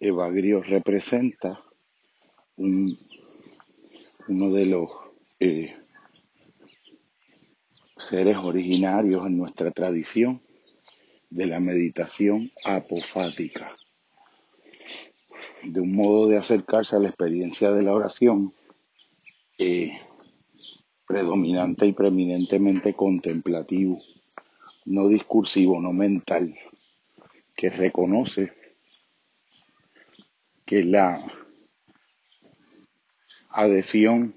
Evagrio representa un- uno de los eh, seres originarios en nuestra tradición de la meditación apofática, de un modo de acercarse a la experiencia de la oración eh, predominante y preeminentemente contemplativo, no discursivo, no mental, que reconoce que la adhesión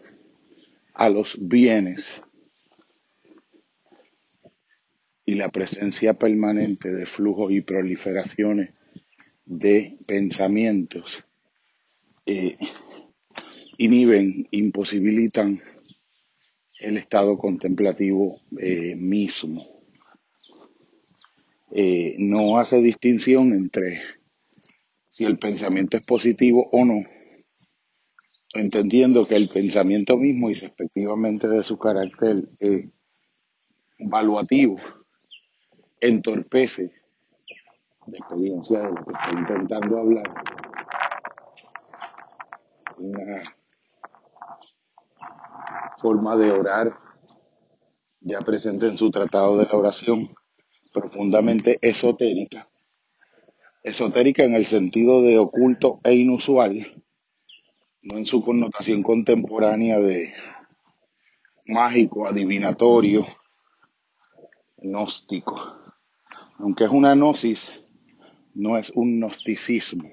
a los bienes y la presencia permanente de flujos y proliferaciones de pensamientos eh, inhiben, imposibilitan el estado contemplativo eh, mismo. Eh, no hace distinción entre si el pensamiento es positivo o no, entendiendo que el pensamiento mismo y respectivamente de su carácter eh, valuativo entorpece la experiencia de lo que está intentando hablar. Una forma de orar ya presente en su tratado de la oración profundamente esotérica, esotérica en el sentido de oculto e inusual, no en su connotación contemporánea de mágico, adivinatorio, gnóstico. Aunque es una gnosis, no es un gnosticismo.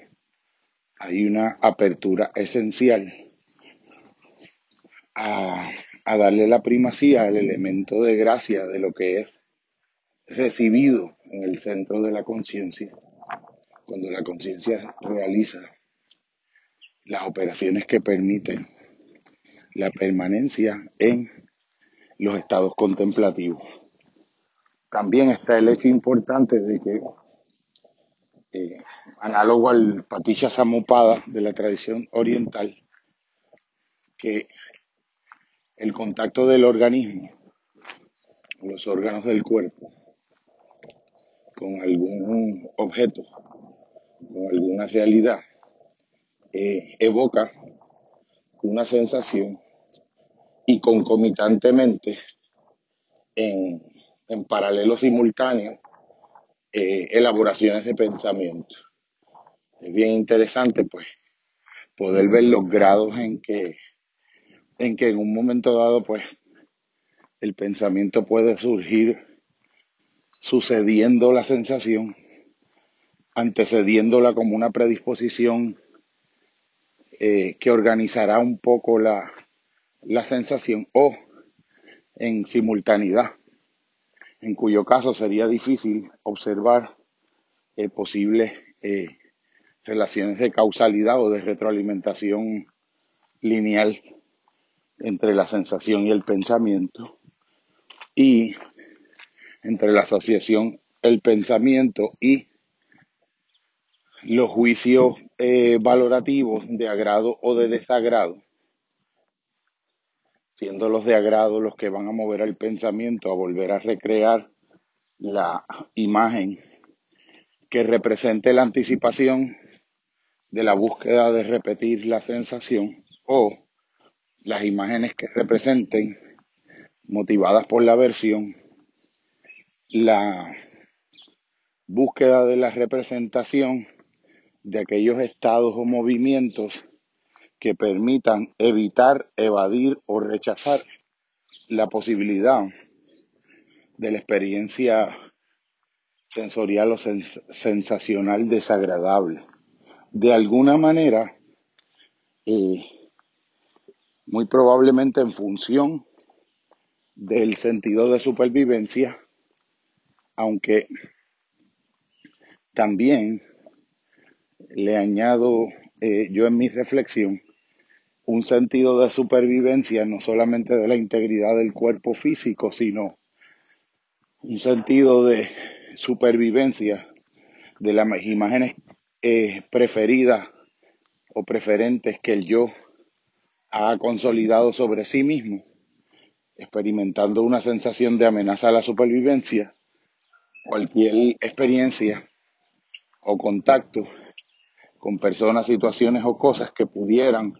Hay una apertura esencial a, a darle la primacía al elemento de gracia de lo que es recibido en el centro de la conciencia, cuando la conciencia realiza las operaciones que permiten la permanencia en los estados contemplativos. También está el hecho importante de que, eh, análogo al Paticca Samuppada de la tradición oriental, que el contacto del organismo, los órganos del cuerpo, con algún objeto, con alguna realidad, eh, evoca una sensación y concomitantemente en, en paralelo simultáneo eh, elaboraciones de pensamiento. Es bien interesante pues poder ver los grados en que en que en un momento dado pues el pensamiento puede surgir sucediendo la sensación, antecediéndola como una predisposición eh, que organizará un poco la, la sensación o en simultaneidad, en cuyo caso sería difícil observar eh, posibles eh, relaciones de causalidad o de retroalimentación lineal entre la sensación y el pensamiento y entre la asociación, el pensamiento y los juicios eh, valorativos de agrado o de desagrado, siendo los de agrado los que van a mover al pensamiento a volver a recrear la imagen que represente la anticipación de la búsqueda de repetir la sensación o las imágenes que representen, motivadas por la aversión, la búsqueda de la representación de aquellos estados o movimientos que permitan evitar, evadir o rechazar la posibilidad de la experiencia sensorial o sens sensacional desagradable. De alguna manera, eh, muy probablemente en función del sentido de supervivencia, aunque también le añado eh, yo en mi reflexión un sentido de supervivencia no solamente de la integridad del cuerpo físico, sino un sentido de supervivencia de las imágenes eh, preferidas o preferentes que el yo ha consolidado sobre sí mismo, experimentando una sensación de amenaza a la supervivencia, cualquier experiencia o contacto con personas, situaciones o cosas que pudieran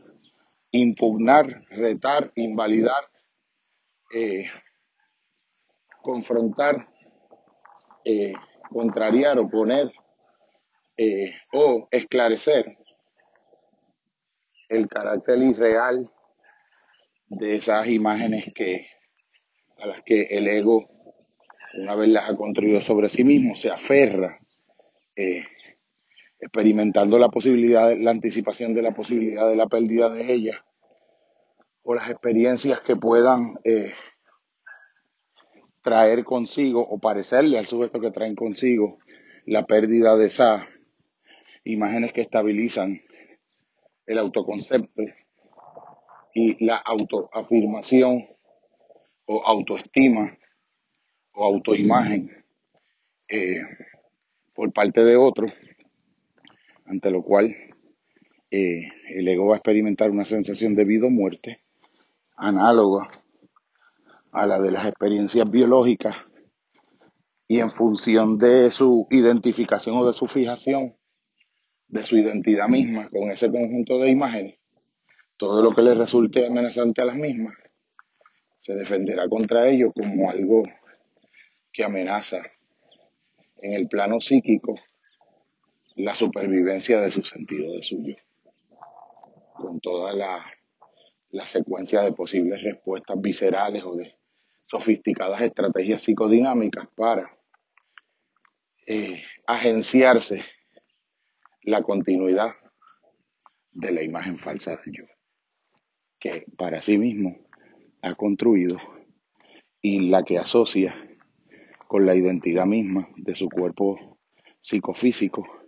impugnar, retar, invalidar, eh, confrontar, eh, contrariar, oponer eh, o esclarecer el carácter irreal de esas imágenes que a las que el ego, una vez las ha construido sobre sí mismo, se aferra, experimentando la posibilidad, la anticipación de la posibilidad de la pérdida de ellas, o las experiencias que puedan eh, traer consigo o parecerle al sujeto que traen consigo la pérdida de esas imágenes que estabilizan el autoconcepto y la autoafirmación o autoestima o autoimagen eh, por parte de otro, ante lo cual eh, el ego va a experimentar una sensación de vida o muerte análoga a la de las experiencias biológicas y en función de su identificación o de su fijación, de su identidad misma con ese conjunto de imágenes, todo lo que le resulte amenazante a las mismas se defenderá contra ello como algo que amenaza en el plano psíquico la supervivencia de su sentido de suyo, con toda la, secuencia de posibles respuestas viscerales o de sofisticadas estrategias psicodinámicas para eh, agenciarse la continuidad de la imagen falsa de yo, que para sí mismo ha construido y la que asocia con la identidad misma de su cuerpo psicofísico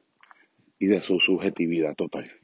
y de su subjetividad total.